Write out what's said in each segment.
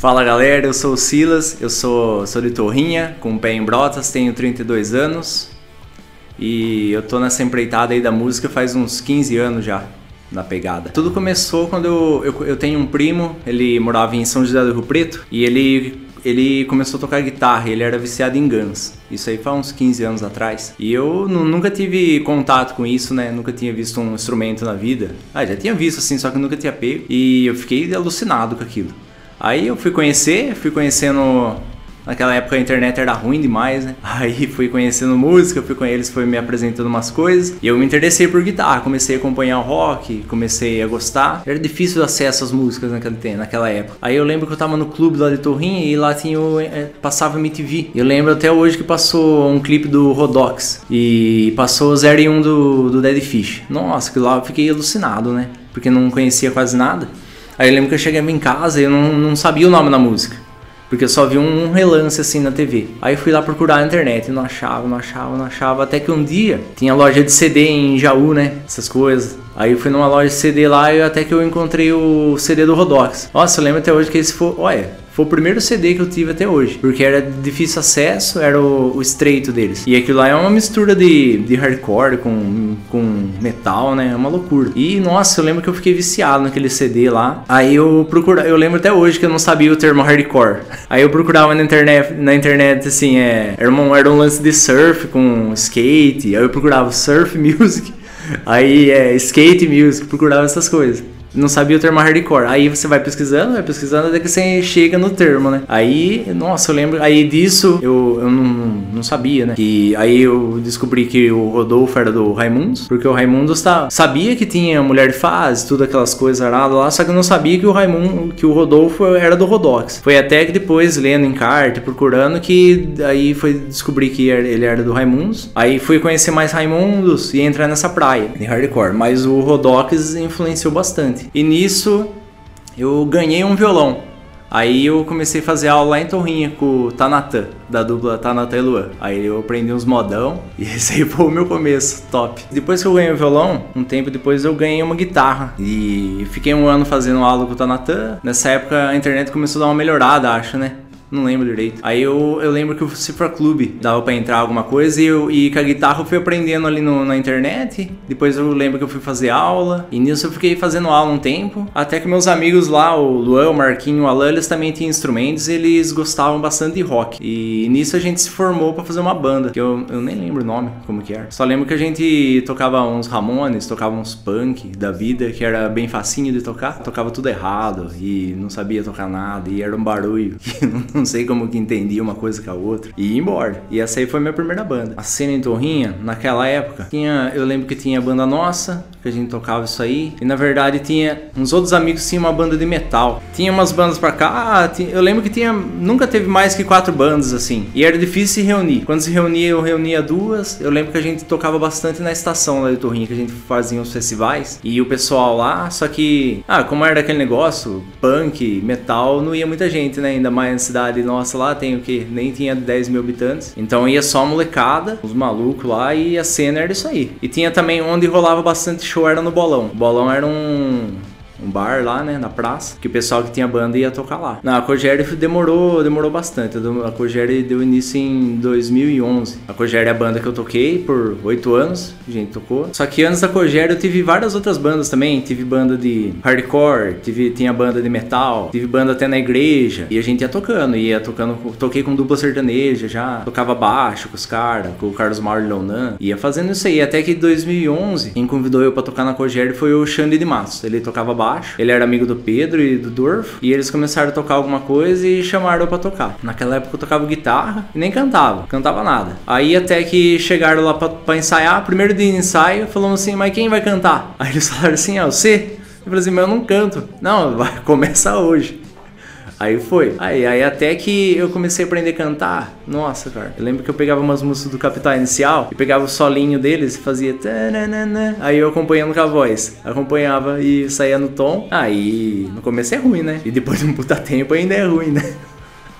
Fala galera, eu sou o Silas, eu sou, sou de Torrinha, com pé em Brotas, tenho 32 anos e eu tô nessa empreitada aí da música faz uns 15 anos já, na pegada. Tudo começou quando eu, eu, eu tenho um primo, ele morava em São José do Rio Preto e ele ele começou a tocar guitarra, ele era viciado em Guns. Isso aí faz uns 15 anos atrás. E eu nunca tive contato com isso, né? Nunca tinha visto um instrumento na vida. Ah, já tinha visto assim, só que nunca tinha pego. E eu fiquei alucinado com aquilo. Aí eu fui conhecer, fui conhecendo Naquela época a internet era ruim demais, né? Aí fui conhecendo música, fui com eles, foi me apresentando umas coisas. E eu me interessei por guitarra, comecei a acompanhar o rock, comecei a gostar. Era difícil o acesso às músicas naquela época. Aí eu lembro que eu tava no clube lá de Torrinha e lá tinha o, é, passava MTV. Eu lembro até hoje que passou um clipe do Rodox e passou o 0 e 1 do, do Dead Fish. Nossa, que lá eu fiquei alucinado, né? Porque não conhecia quase nada. Aí eu lembro que eu cheguei em casa e eu não, não sabia o nome da música. Porque eu só vi um relance assim na TV. Aí fui lá procurar na internet, não achava, não achava, não achava. Até que um dia tinha loja de CD em Jaú, né? Essas coisas. Aí fui numa loja de CD lá e até que eu encontrei o CD do Rodox. Nossa, eu lembro até hoje que esse foi. Olha, foi o primeiro CD que eu tive até hoje, porque era difícil acesso, era o, o estreito deles. E aquilo lá é uma mistura de, de hardcore com, com metal, né? É uma loucura. E nossa, eu lembro que eu fiquei viciado naquele CD lá. Aí eu procurava, eu lembro até hoje que eu não sabia o termo hardcore. Aí eu procurava na internet, na internet assim, é, era, um, era um lance de surf com skate. Aí eu procurava surf music. Aí é skate music, procurava essas coisas não sabia o termo hardcore. Aí você vai pesquisando, vai pesquisando até que você chega no termo, né? Aí, nossa, eu lembro. Aí disso eu, eu não, não sabia, né? E aí eu descobri que o Rodolfo era do Raimundos, porque o Raimundos tá, sabia que tinha mulher de fase, tudo aquelas coisas aradas lá, só que eu não sabia que o Raimundo, que o Rodolfo era do Rodox. Foi até que depois, lendo em carta, procurando, que aí foi descobrir que ele era do Raimundos. Aí fui conhecer mais Raimundos e entrar nessa praia de hardcore. Mas o Rodox influenciou bastante. E nisso eu ganhei um violão. Aí eu comecei a fazer aula lá em Torrinha com o Tanatan, da dupla Tanatan e Luan. Aí eu aprendi uns modão e esse aí foi o meu começo, top. Depois que eu ganhei o violão, um tempo depois eu ganhei uma guitarra. E fiquei um ano fazendo aula com o Tanatan. Nessa época a internet começou a dar uma melhorada, acho, né? Não lembro direito. Aí eu, eu lembro que o Cifra Clube dava pra entrar alguma coisa e, eu, e com a guitarra eu fui aprendendo ali no, na internet. Depois eu lembro que eu fui fazer aula. E nisso eu fiquei fazendo aula um tempo. Até que meus amigos lá, o Luan, o Marquinho, o Alan, eles também tinham instrumentos e eles gostavam bastante de rock. E nisso a gente se formou para fazer uma banda. Que eu, eu nem lembro o nome, como que era. Só lembro que a gente tocava uns Ramones, tocava uns punk da vida, que era bem facinho de tocar. Tocava tudo errado e não sabia tocar nada. E era um barulho que não não sei como que entendia uma coisa com a outra, e ia embora. E essa aí foi minha primeira banda. A cena em Torrinha, naquela época, tinha, eu lembro que tinha a banda nossa, que a gente tocava isso aí, e na verdade tinha uns outros amigos tinham uma banda de metal. Tinha umas bandas pra cá, tinha, eu lembro que tinha, nunca teve mais que quatro bandas assim, e era difícil se reunir. Quando se reunia, eu reunia duas. Eu lembro que a gente tocava bastante na estação lá de Torrinha, que a gente fazia os festivais, e o pessoal lá, só que, ah, como era aquele negócio, punk, metal, não ia muita gente, né? Ainda mais na cidade cidade nossa lá tem o que? Nem tinha 10 mil habitantes. Então ia só a molecada, os malucos lá e a cena era isso aí. E tinha também onde rolava bastante show, era no Bolão. O Bolão era um um bar lá, né, na praça, que o pessoal que tinha banda ia tocar lá. Na Cogere demorou, demorou bastante. A Cogere deu início em 2011. A Cogere é a banda que eu toquei por oito anos, a gente tocou. Só que antes da Cogere eu tive várias outras bandas também. Tive banda de hardcore, tive, tinha banda de metal, tive banda até na igreja. E a gente ia tocando, ia tocando, toquei com dupla sertaneja já, tocava baixo com os caras, com o Carlos Mauro Leonan. Ia fazendo isso aí, até que em 2011, quem convidou eu pra tocar na Cogere foi o Xande de Matos. Ele tocava baixo baixo. Ele era amigo do Pedro e do Dorfo. E eles começaram a tocar alguma coisa e chamaram pra tocar. Naquela época eu tocava guitarra e nem cantava. Cantava nada. Aí até que chegaram lá pra ensaiar. Primeiro dia de ensaio, falando assim, mas quem vai cantar? Aí eles falaram assim, ah, você? Eu falei assim, mas eu não canto. Não, vai começar hoje. Aí foi. Aí, aí até que eu comecei a aprender a cantar. Nossa, cara. Eu lembro que eu pegava umas músicas do Capital Inicial e pegava o solinho deles e fazia. Aí eu acompanhando com a voz. Acompanhava e saía no tom. Aí no começo é ruim, né? E depois de um puta tempo ainda é ruim, né?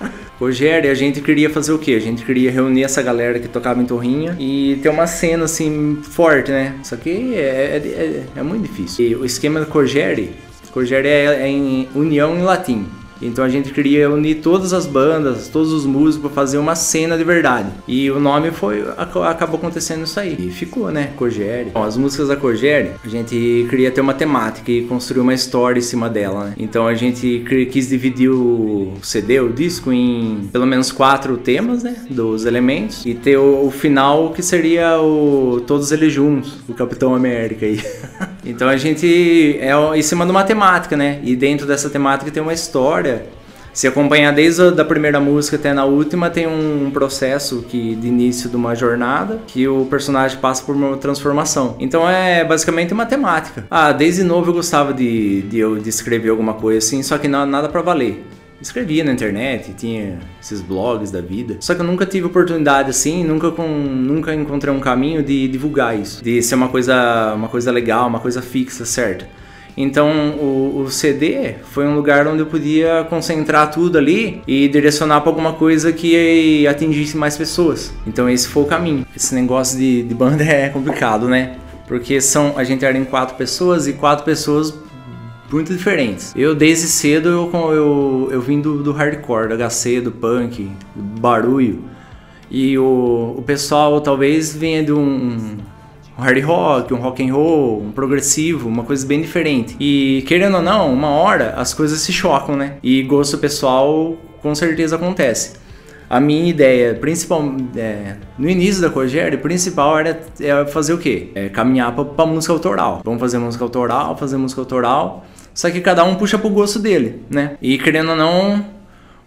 Rogério, a gente queria fazer o quê? A gente queria reunir essa galera que tocava em Torrinha e ter uma cena assim forte, né? Só que é, é, é, é muito difícil. E o esquema do Cogere, Cogere é, é em união em latim. Então a gente queria unir todas as bandas, todos os músicos para fazer uma cena de verdade. E o nome foi acabou acontecendo isso aí. E ficou, né? Cogere. Bom, as músicas da Cogere, a gente queria ter uma temática e construir uma história em cima dela, né? Então a gente quis dividir o CD, o disco, em pelo menos quatro temas, né? Dos elementos. E ter o, o final que seria o todos eles juntos, o Capitão América aí. então a gente é em cima de uma temática, né? E dentro dessa temática tem uma história se acompanhar desde a da primeira música até na última, tem um processo que de início de uma jornada que o personagem passa por uma transformação. Então é basicamente uma temática. Ah, desde novo eu gostava de, de, de escrever alguma coisa assim, só que não, nada para valer escrevia na internet, tinha esses blogs da vida. Só que eu nunca tive oportunidade assim, nunca com, nunca encontrei um caminho de divulgar isso, de ser uma coisa, uma coisa legal, uma coisa fixa, certo? Então o, o, CD foi um lugar onde eu podia concentrar tudo ali e direcionar para alguma coisa que atingisse mais pessoas. Então esse foi o caminho. Esse negócio de, de banda é complicado, né? Porque são a gente era em quatro pessoas e quatro pessoas muito diferentes. Eu desde cedo eu, eu, eu vim do, do hardcore, do HC, do punk, do barulho. E o, o pessoal talvez venha de um, um hard rock, um rock and roll, um progressivo, uma coisa bem diferente. E querendo ou não, uma hora as coisas se chocam, né? E gosto pessoal com certeza acontece. A minha ideia, principal, é, no início da Cogere, principal era é fazer o quê? É caminhar para música autoral. Vamos fazer música autoral, fazer música autoral. Só que cada um puxa pro gosto dele, né? E querendo ou não,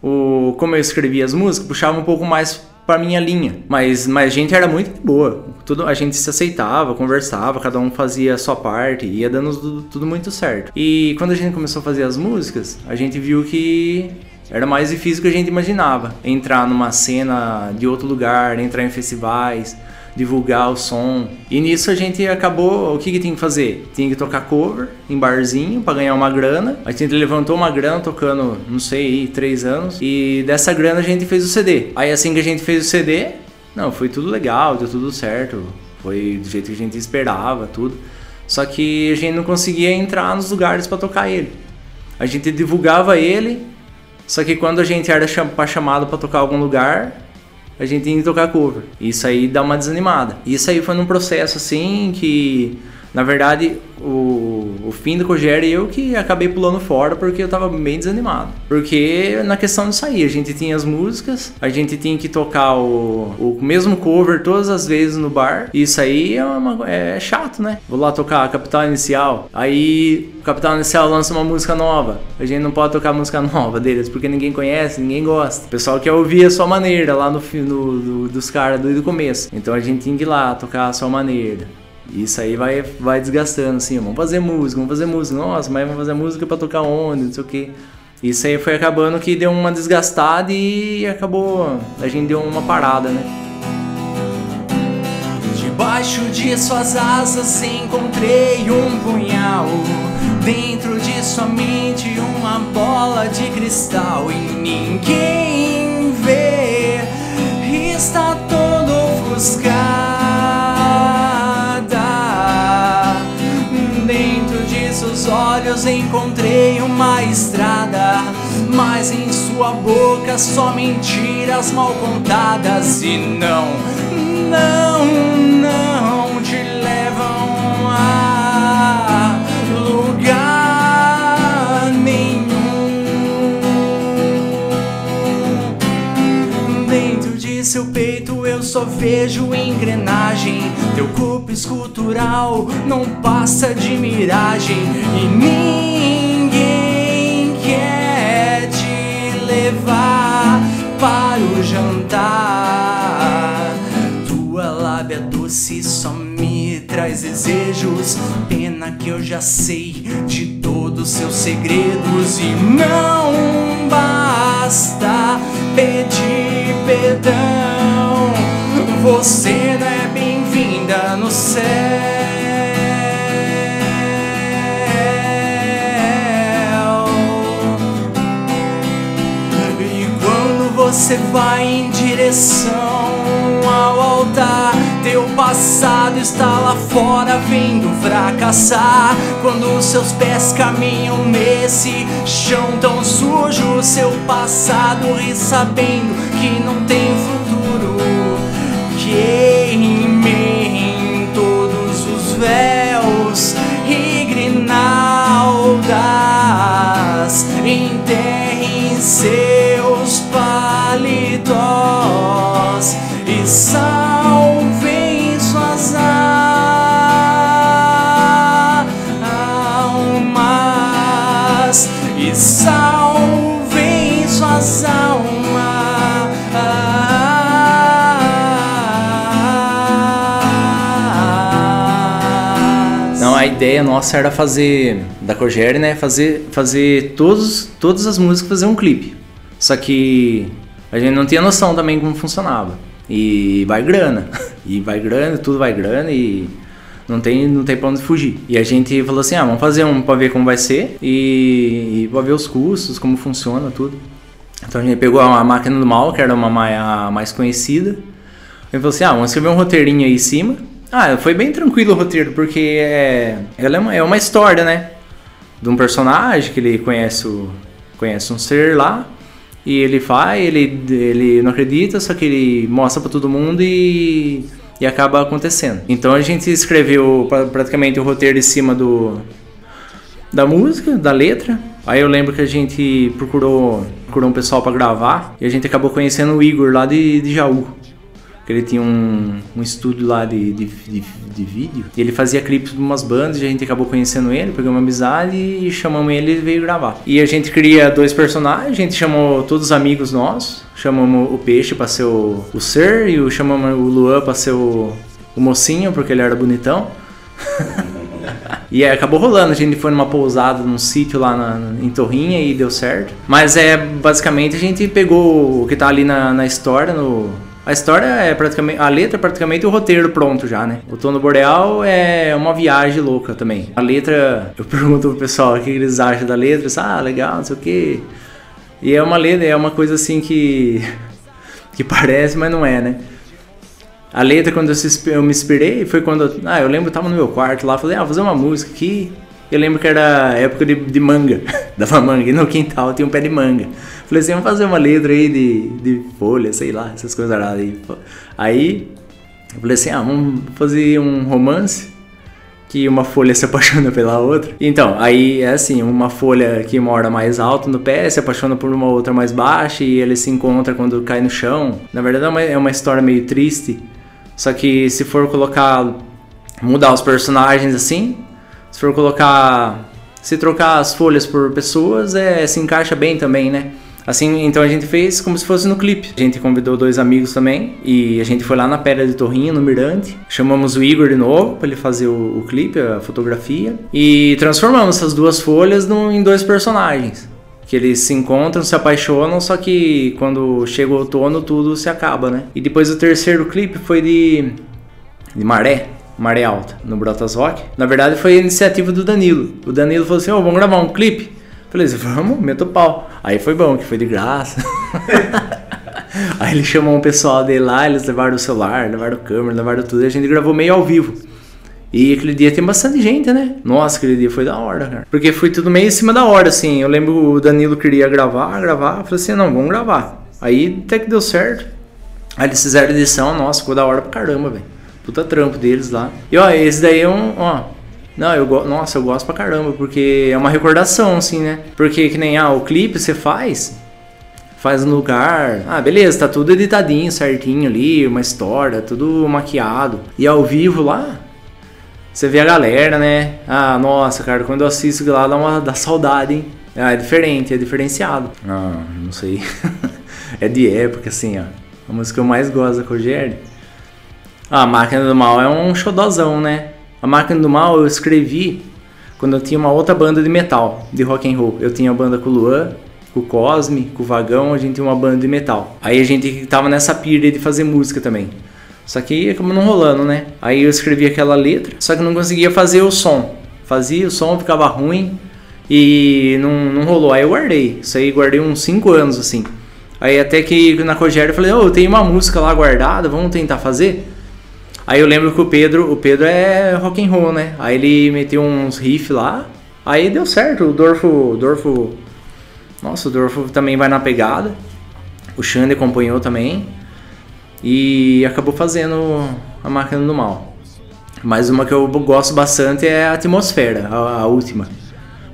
o, como eu escrevia as músicas, puxava um pouco mais para minha linha. Mas, mas a gente era muito boa. Tudo, a gente se aceitava, conversava, cada um fazia a sua parte, ia dando tudo, tudo muito certo. E quando a gente começou a fazer as músicas, a gente viu que era mais difícil do que a gente imaginava. Entrar numa cena de outro lugar, entrar em festivais, divulgar o som. E nisso a gente acabou, o que que tinha que fazer? Tinha que tocar cover em barzinho para ganhar uma grana. A gente levantou uma grana tocando, não sei, três anos. E dessa grana a gente fez o CD. Aí assim que a gente fez o CD, não, foi tudo legal, deu tudo certo. Foi do jeito que a gente esperava, tudo. Só que a gente não conseguia entrar nos lugares para tocar ele. A gente divulgava ele, só que quando a gente era chamado para tocar algum lugar, a gente tinha que tocar cover. Isso aí dá uma desanimada. Isso aí foi num processo assim que, na verdade, o, o fim do Cogere eu que acabei pulando fora porque eu tava bem desanimado. Porque na questão de sair, a gente tinha as músicas, a gente tinha que tocar o, o mesmo cover todas as vezes no bar. Isso aí é, uma, é chato, né? Vou lá tocar Capital Inicial, aí o Capital Inicial lança uma música nova. A gente não pode tocar música nova deles porque ninguém conhece, ninguém gosta. O pessoal quer ouvir a sua maneira lá no, no, no dos caras do, do começo. Então a gente tinha que ir lá tocar a sua maneira. Isso aí vai, vai desgastando, assim, vamos fazer música, vamos fazer música, nossa, mas vamos fazer música para tocar onde, não sei o que. Isso aí foi acabando que deu uma desgastada e acabou, a gente deu uma parada, né? Debaixo de suas asas encontrei um punhal. Dentro de sua mente uma bola de cristal. E ninguém vê, está todo ofuscado olhos encontrei uma estrada, mas em sua boca só mentiras mal contadas e não, não, não te levam a lugar nenhum. Dentro seu peito eu só vejo engrenagem, teu corpo escultural não passa de miragem e ninguém quer te levar para o jantar. Tua lábia doce só me traz desejos. Pena que eu já sei de todos seus segredos e não basta pedir perdão. Você não é bem-vinda no céu. você vai em direção ao altar. Meu passado está lá fora vindo fracassar Quando seus pés caminham nesse chão tão sujo Seu passado ri sabendo que não tem futuro a ideia nossa era fazer, da Cogere, né? Fazer, fazer todos, todas as músicas, fazer um clipe. Só que a gente não tinha noção também como funcionava. E vai grana. E vai grana, tudo vai grana e não tem, não tem pra onde fugir. E a gente falou assim, ah, vamos fazer um pra ver como vai ser e, e pra ver os custos, como funciona tudo. Então a gente pegou a máquina do mal, que era uma mai- a mais conhecida. E falou assim, ah, vamos escrever um roteirinho aí em cima. Ah, foi bem tranquilo o roteiro, porque é, ela é, uma, é uma história, né? De um personagem que ele conhece, o, conhece um ser lá. E ele vai, ele, ele não acredita, só que ele mostra pra todo mundo e, e acaba acontecendo. Então a gente escreveu pra- praticamente o roteiro em cima do, da música, da letra. Aí eu lembro que a gente procurou, procurou um pessoal pra gravar e a gente acabou conhecendo o Igor lá de, de Jaú. Que ele tinha um, um estúdio lá de, de, de, de vídeo. E ele fazia clipes de umas bandas e a gente acabou conhecendo ele, pegamos uma amizade e chamamos ele e veio gravar. E a gente cria dois personagens, a gente chamou todos os amigos nossos. Chamamos o Peixe pra ser o, o Ser e o, chamamos o Luan pra ser o, o mocinho, porque ele era bonitão. E acabou rolando, a gente foi numa pousada, num sítio lá na- em Torrinha e deu certo. Mas é basicamente a gente pegou o que tá ali na, na história, no. A história é praticamente. A letra é praticamente o roteiro pronto já, né? O Tono Boreal é uma viagem louca também. A letra, eu pergunto pro pessoal o que eles acham da letra, ah, legal, não sei o quê. E é uma letra, é uma coisa assim que. que parece, mas não é, né? A letra, quando eu, me inspirei, foi quando. Ah, eu lembro eu tava no meu quarto lá, falei, ah, vou fazer uma música aqui. Eu lembro que era época de, de manga, dava manga, e no quintal tinha um pé de manga. Falei assim, vamos fazer uma letra aí de, de folha, sei lá, essas coisas lá. Aí, eu falei assim, ah, vamos fazer um romance que uma folha se apaixona pela outra. Então, aí é assim, uma folha que mora mais alto no pé se apaixona por uma outra mais baixa e ele se encontra quando cai no chão. Na verdade é uma, é uma história meio triste, só que se for colocar, mudar os personagens assim, se for colocar, se trocar as folhas por pessoas, é, se encaixa bem também, né? Assim, então a gente fez como se fosse no clipe. A gente convidou dois amigos também e a gente foi lá na Pedra de Torrinha, no Mirante. Chamamos o Igor de novo para ele fazer o, o clipe, a fotografia. E transformamos essas duas folhas num- em dois personagens. Que eles se encontram, se apaixonam, só que quando chega o outono tudo se acaba, né? E depois o terceiro clipe foi de, de Maré. Maré Alta, no Brotas Rock. Na verdade foi a iniciativa do Danilo. O Danilo falou assim, ô, vamos gravar um clipe? Falei assim, vamos, meto pau. Aí foi bom, que foi de graça. Aí ele chamou um pessoal dele lá, eles levaram o celular, levaram câmera, levaram tudo, e a gente gravou meio ao vivo. E aquele dia tem bastante gente, né? Nossa, aquele dia foi da hora, cara. Porque foi tudo meio em cima da hora, assim. Eu lembro o Danilo queria gravar, gravar. Eu falei assim, não, vamos gravar. Aí até que deu certo. Aí eles fizeram edição, nossa, ficou da hora pra caramba, velho. Puta trampo deles lá. E ó, esse daí é um, ó. Não, eu gosto. Nossa, eu gosto pra caramba, porque é uma recordação, assim, né? Porque que nem, ah, o clipe você faz, faz no lugar. Ah, beleza, tá tudo editadinho, certinho ali, uma história, tudo maquiado. E ao vivo lá, você vê a galera, né? Ah, nossa, cara, quando eu assisto lá dá uma dá saudade, hein? Ah, é diferente, é diferenciado. Ah, não sei. é de época, assim, ó. A música que eu mais gosto da Cogere. Ah, a Máquina do Mal é um xodozão, né? A Máquina do Mal eu escrevi quando eu tinha uma outra banda de metal, de rock and roll. Eu tinha a banda com o Luan, com o Cosme, com o Vagão, a gente tinha uma banda de metal. Aí a gente tava nessa pira de fazer música também. Só que acabou não rolando, né? Aí eu escrevi aquela letra, só que não conseguia fazer o som. Fazia o som, ficava ruim e não, não rolou. Aí eu guardei. Isso aí guardei uns 5 anos assim. Aí até que na Cogério eu falei, ô, eu tenho uma música lá guardada, vamos tentar fazer? Aí eu lembro que o Pedro, o Pedro é rock and roll, né? Aí ele meteu uns riffs lá, aí deu certo. O Dorfo, o Dorfo, nossa, o Dorfo também vai na pegada. O Xande acompanhou também e acabou fazendo a máquina do mal. Mas uma que eu gosto bastante é a atmosfera, a, a última,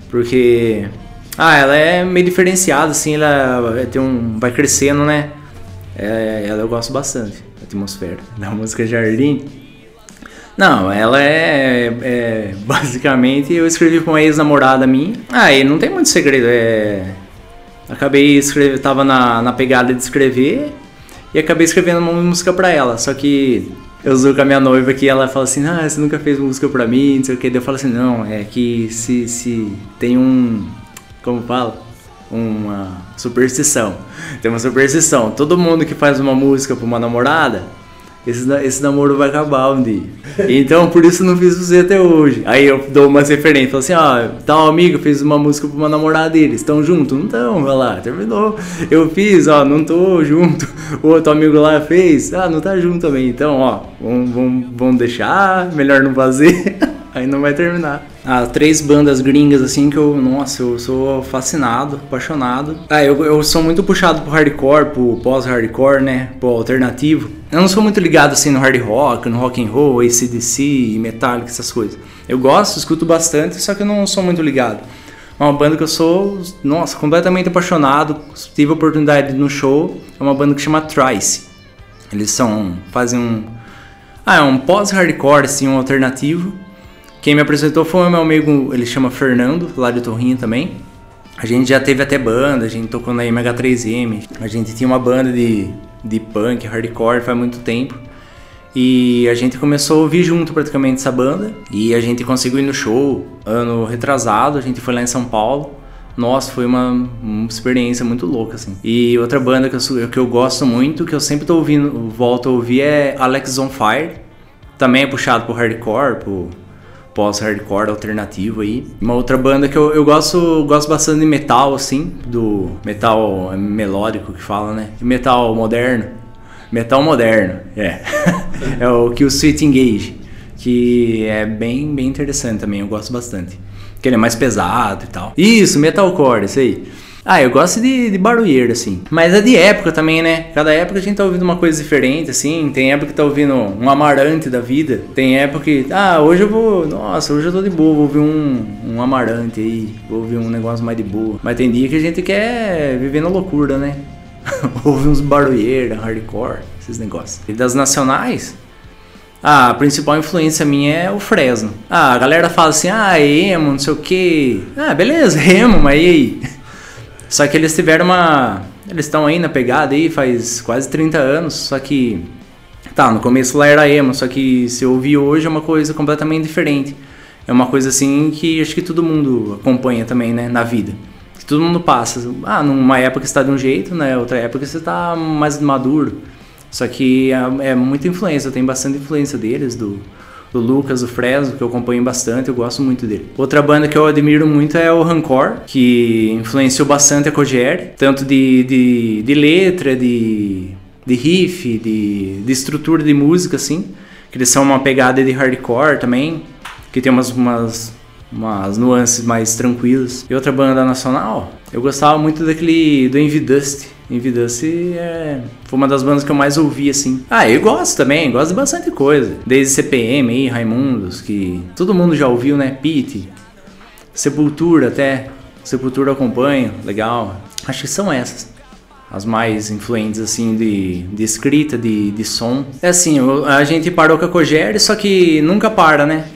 porque ah, ela é meio diferenciada, assim, ela tem um, vai crescendo, né? É, ela eu gosto bastante atmosfera da música Jardim. Não, ela é, é, Basicamente, eu escrevi com uma ex-namorada minha. Ah, e não tem muito segredo. É. Acabei escrevendo. Tava na, na pegada de escrever. E acabei escrevendo uma música pra ela. Só que eu uso com a minha noiva que ela fala assim: Ah, você nunca fez música pra mim, não sei o que. eu falo assim: Não, é que se, se tem um. Como fala? Uma superstição. Tem uma superstição. Todo mundo que faz uma música pra uma namorada, esse, esse namoro vai acabar um dia. Então, por isso não fiz você até hoje. Aí eu dou umas referências, assim, ó, tal amigo fez uma música pra uma namorada dele, estão juntos? Não estão, vai lá, terminou. Eu fiz, ó, não tô junto. O outro amigo lá fez, ah, não tá junto também. Então, ó, vamos, vamos, vamos deixar, melhor não fazer. Não vai terminar. Ah, três bandas gringas assim que eu, nossa, eu sou fascinado, apaixonado. Ah, eu, eu sou muito puxado pro hardcore, pro pós-hardcore, né? Pro alternativo. Eu não sou muito ligado assim no hard rock, no rock and roll, ACDC, Metallica, essas coisas. Eu gosto, escuto bastante, só que eu não sou muito ligado. É uma banda que eu sou, nossa, completamente apaixonado. Tive a oportunidade no show. É uma banda que chama Trice. Eles são, fazem um, ah, é um pós-hardcore assim, um alternativo quem me apresentou foi o meu amigo, ele chama Fernando, lá de Torrinha também. A gente já teve até banda, a gente tocou na MH3M, a gente tinha uma banda de, de punk, hardcore faz muito tempo. E a gente começou a ouvir junto praticamente essa banda. E a gente conseguiu ir no show ano retrasado, a gente foi lá em São Paulo. Nossa, foi uma, uma experiência muito louca, assim. E outra banda que eu, que eu gosto muito, que eu sempre tô ouvindo, volto a ouvir, é Alex on Fire. Também é puxado pro hardcore, pro pós-hardcore alternativo aí. Uma outra banda que eu, eu gosto, gosto bastante de metal, assim, do metal melódico que fala, né? Metal moderno. Metal moderno, é. é o que o Sweet Engage, que é bem, bem interessante também, eu gosto bastante. Que ele é mais pesado e tal. Isso, metalcore, isso aí. Ah, eu gosto de, de barulheiro, assim. Mas é de época também, né? Cada época a gente tá ouvindo uma coisa diferente, assim. Tem época que tá ouvindo um amarante da vida. Tem época que, ah, hoje eu vou. Nossa, hoje eu tô de boa, vou ouvir um, um amarante aí. Vou ouvir um negócio mais de boa. Mas tem dia que a gente quer viver na loucura, né? Ouvir uns barulheiros, hardcore, esses negócios. E das nacionais, a principal influência minha é o Fresno. Ah, a galera fala assim, ah, emo, não sei o que. Ah, beleza, emo, mas e aí? Só que eles tiveram uma. Eles estão aí na pegada aí faz quase 30 anos, só que. Tá, no começo lá era emo, só que se eu ouvir hoje é uma coisa completamente diferente. É uma coisa assim que acho que todo mundo acompanha também, né, na vida. Que todo mundo passa. Ah, numa época você tá de um jeito, né, outra época você tá mais maduro. Só que é, é muita influência, tem bastante influência deles, do, do Lucas, do Fresno, que eu acompanho bastante, eu gosto muito dele. Outra banda que eu admiro muito é o Rancor, que influenciou bastante a Kogeri, tanto de, de, de letra, de, de riff, de, de estrutura de música, assim, que eles são uma pegada de hardcore também, que tem umas, umas, umas nuances mais tranquilas. E outra banda nacional, eu gostava muito daquele do Envy Dust, Envidance é, foi uma das bandas que eu mais ouvi, assim. Ah, eu gosto também, gosto de bastante coisa. Desde CPM aí, Raimundos, que todo mundo já ouviu, né? Pete, Sepultura até. Sepultura acompanho, legal. Acho que são essas. As mais influentes, assim, de, de escrita, de, de som. É assim, a gente parou com a Cogere, só que nunca para, né?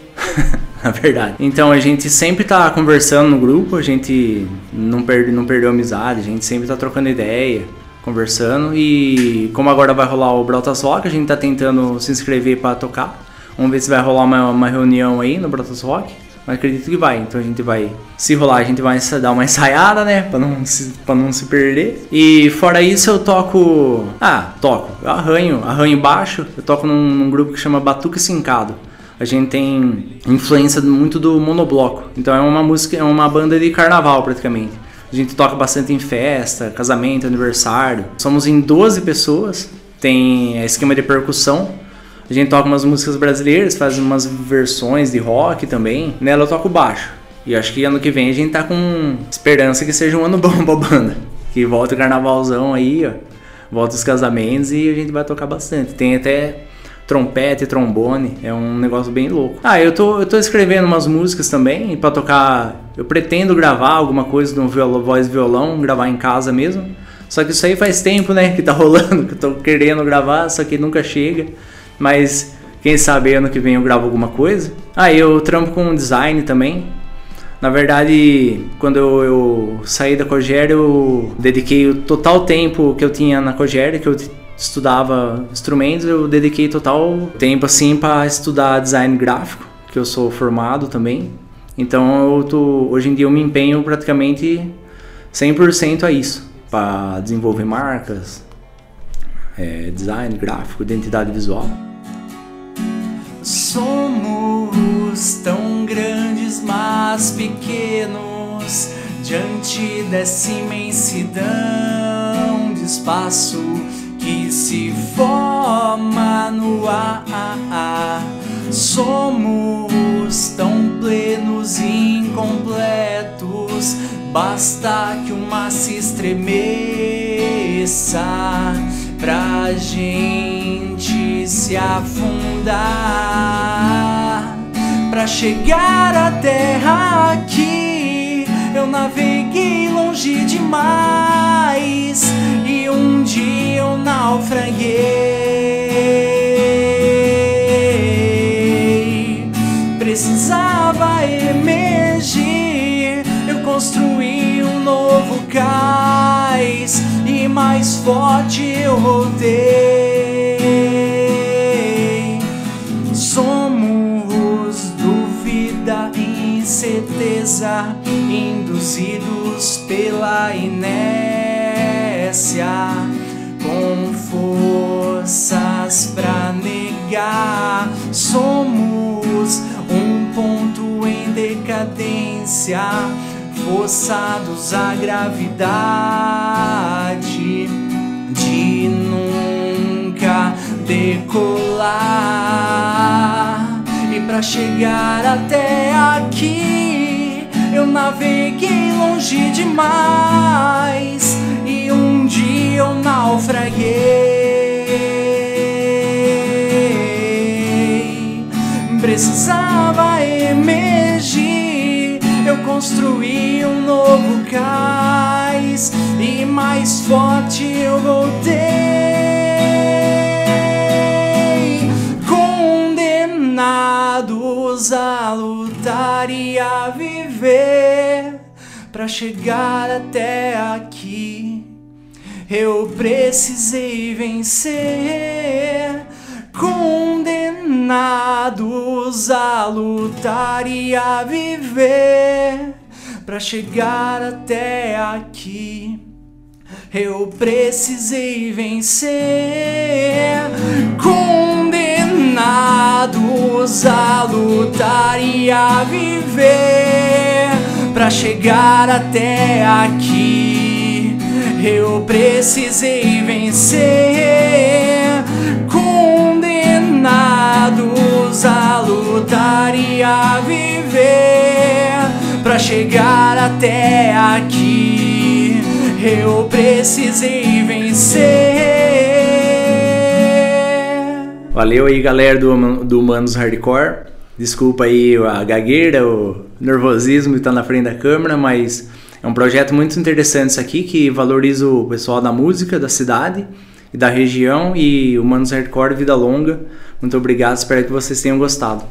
na verdade. Então a gente sempre tá conversando no grupo, a gente não, perde, não perdeu amizade, a gente sempre tá trocando ideia, conversando. E como agora vai rolar o Brotas Rock, a gente tá tentando se inscrever para tocar. Vamos ver se vai rolar uma, uma reunião aí no Brotas Rock. Mas acredito que vai, então a gente vai. Se rolar, a gente vai dar uma ensaiada, né? Pra não se, pra não se perder. E fora isso, eu toco. Ah, toco. Eu arranho, arranho baixo. Eu toco num, num grupo que chama Batuque Sincado a gente tem influência muito do monobloco. Então é uma música, é uma banda de carnaval praticamente. A gente toca bastante em festa, casamento, aniversário. Somos em 12 pessoas, tem esquema de percussão. A gente toca umas músicas brasileiras, faz umas versões de rock também. Nela eu toco baixo. E acho que ano que vem a gente tá com esperança que seja um ano bom pra banda. Que volta o carnavalzão aí, ó. Volta os casamentos e a gente vai tocar bastante. Tem até trompete, trombone, é um negócio bem louco. Ah, eu tô, eu tô escrevendo umas músicas também para tocar. Eu pretendo gravar alguma coisa no violão, voz violão, gravar em casa mesmo. Só que isso aí faz tempo, né, que tá rolando, que eu tô querendo gravar, só que nunca chega. Mas quem sabe ano que vem eu gravo alguma coisa. Ah, eu trampo com design também. Na verdade, quando eu, eu saí da Cogera, eu dediquei o total tempo que eu tinha na Cogera, que eu estudava instrumentos, eu dediquei total tempo assim para estudar design gráfico, que eu sou formado também. Então eu tô, hoje em dia eu me empenho praticamente 100% a isso, para desenvolver marcas, é, design gráfico, identidade visual. Somos tão grandes, mas pequenos diante dessa imensidão de espaço que se forma no ar. Somos tão plenos e incompletos, basta que uma se estremeça pra gente se afundar. Pra chegar à terra aqui, eu naveguei longe demais e um dia eu naufraguei. Precisava emergir, eu construí um novo cais e mais forte eu voltei. Incerteza, induzidos pela inércia, com forças pra negar. Somos um ponto em decadência forçados à gravidade de nunca decolar. Para chegar até aqui, eu naveguei longe demais e um dia eu naufraguei. Precisava emergir, eu construí um novo cais e mais forte eu voltei. A lutar e a viver para chegar até aqui. Eu precisei vencer. Condenados a lutar e a viver para chegar até aqui. Eu precisei vencer. Condenados a lutar e a viver para chegar até aqui. Eu precisei vencer. Condenados a lutar e a viver para chegar até aqui. Eu precisei vencer. Valeu aí, galera do, do Humanos Hardcore. Desculpa aí a gagueira, o nervosismo de estar na frente da câmera, mas é um projeto muito interessante isso aqui que valoriza o pessoal da música da cidade e da região e Humanos Hardcore Vida Longa. Muito obrigado, espero que vocês tenham gostado.